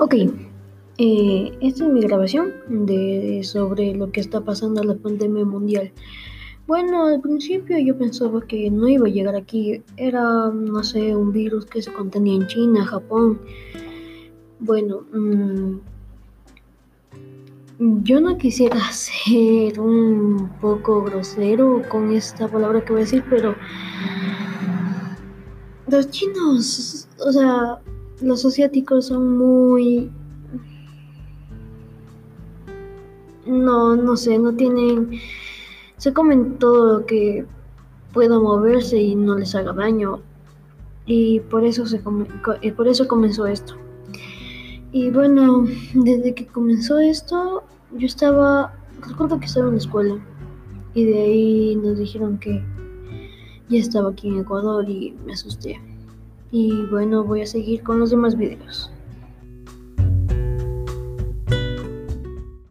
Ok, eh, esta es mi grabación de, sobre lo que está pasando en la pandemia mundial. Bueno, al principio yo pensaba que no iba a llegar aquí. Era, no sé, un virus que se contenía en China, Japón. Bueno, mmm, yo no quisiera ser un poco grosero con esta palabra que voy a decir, pero los chinos, o sea, los asiáticos son muy... No, no sé, no tienen... Se comen todo lo que pueda moverse y no les haga daño. Y por eso, se eh, por eso comenzó esto. Y bueno, desde que comenzó esto, yo estaba, recuerdo que estaba en la escuela. Y de ahí nos dijeron que ya estaba aquí en Ecuador y me asusté. Y bueno, voy a seguir con los demás videos.